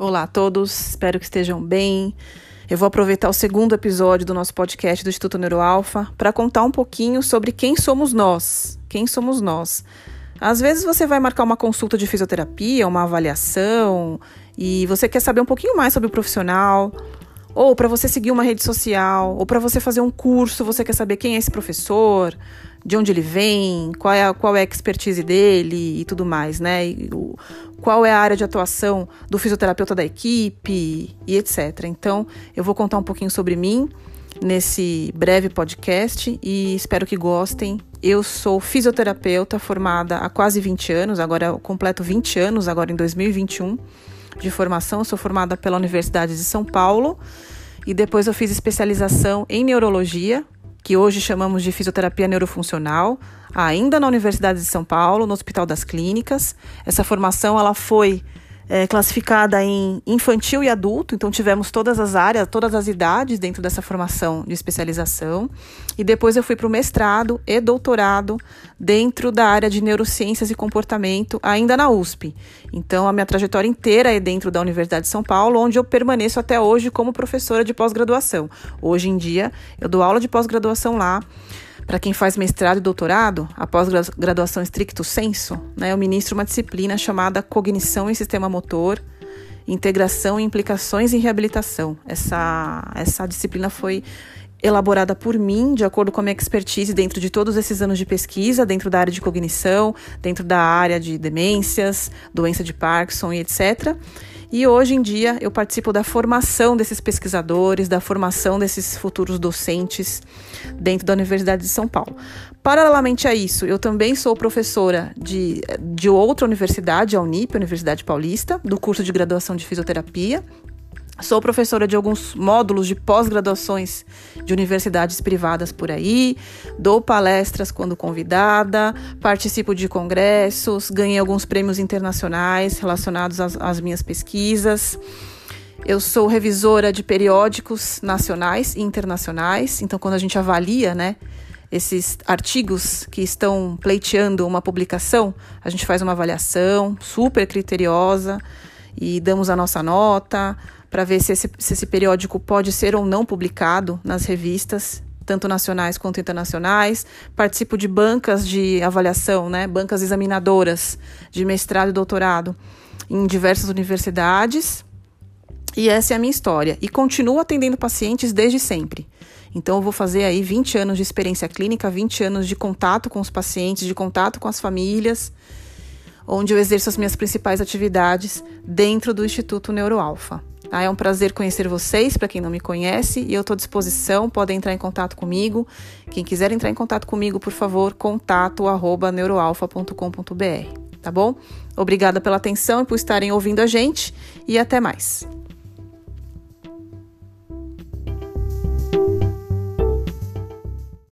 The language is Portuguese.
Olá a todos, espero que estejam bem. Eu vou aproveitar o segundo episódio do nosso podcast do Instituto Neuroalfa para contar um pouquinho sobre quem somos nós. Quem somos nós? Às vezes você vai marcar uma consulta de fisioterapia, uma avaliação, e você quer saber um pouquinho mais sobre o profissional, ou para você seguir uma rede social, ou para você fazer um curso, você quer saber quem é esse professor, de onde ele vem, qual é a, qual é a expertise dele e tudo mais, né? E o, qual é a área de atuação do fisioterapeuta da equipe e etc. Então, eu vou contar um pouquinho sobre mim nesse breve podcast e espero que gostem. Eu sou fisioterapeuta formada há quase 20 anos, agora completo 20 anos, agora em 2021 de formação. Eu sou formada pela Universidade de São Paulo e depois eu fiz especialização em neurologia, que hoje chamamos de fisioterapia neurofuncional, ainda na Universidade de São Paulo, no Hospital das Clínicas. Essa formação ela foi é, classificada em infantil e adulto, então tivemos todas as áreas, todas as idades dentro dessa formação de especialização. E depois eu fui para o mestrado e doutorado dentro da área de neurociências e comportamento, ainda na USP. Então a minha trajetória inteira é dentro da Universidade de São Paulo, onde eu permaneço até hoje como professora de pós-graduação. Hoje em dia eu dou aula de pós-graduação lá. Para quem faz mestrado e doutorado, a pós-graduação estricto senso, né, eu ministro uma disciplina chamada Cognição e Sistema Motor, Integração e Implicações em Reabilitação. Essa, essa disciplina foi elaborada por mim, de acordo com a minha expertise dentro de todos esses anos de pesquisa, dentro da área de cognição, dentro da área de demências, doença de Parkinson e etc. E hoje em dia eu participo da formação desses pesquisadores, da formação desses futuros docentes dentro da Universidade de São Paulo. Paralelamente a isso, eu também sou professora de, de outra universidade, a Unip, Universidade Paulista, do curso de graduação de fisioterapia. Sou professora de alguns módulos de pós-graduações de universidades privadas por aí, dou palestras quando convidada, participo de congressos, ganhei alguns prêmios internacionais relacionados às, às minhas pesquisas. Eu sou revisora de periódicos nacionais e internacionais, então quando a gente avalia, né, esses artigos que estão pleiteando uma publicação, a gente faz uma avaliação super criteriosa e damos a nossa nota para ver se esse, se esse periódico pode ser ou não publicado nas revistas, tanto nacionais quanto internacionais. Participo de bancas de avaliação, né, bancas examinadoras de mestrado e doutorado em diversas universidades. E essa é a minha história. E continuo atendendo pacientes desde sempre. Então, eu vou fazer aí 20 anos de experiência clínica, 20 anos de contato com os pacientes, de contato com as famílias, onde eu exerço as minhas principais atividades dentro do Instituto Neuroalfa. Tá? É um prazer conhecer vocês, para quem não me conhece, e eu estou à disposição, podem entrar em contato comigo. Quem quiser entrar em contato comigo, por favor, contato arroba neuroalfa.com.br, tá bom? Obrigada pela atenção e por estarem ouvindo a gente, e até mais.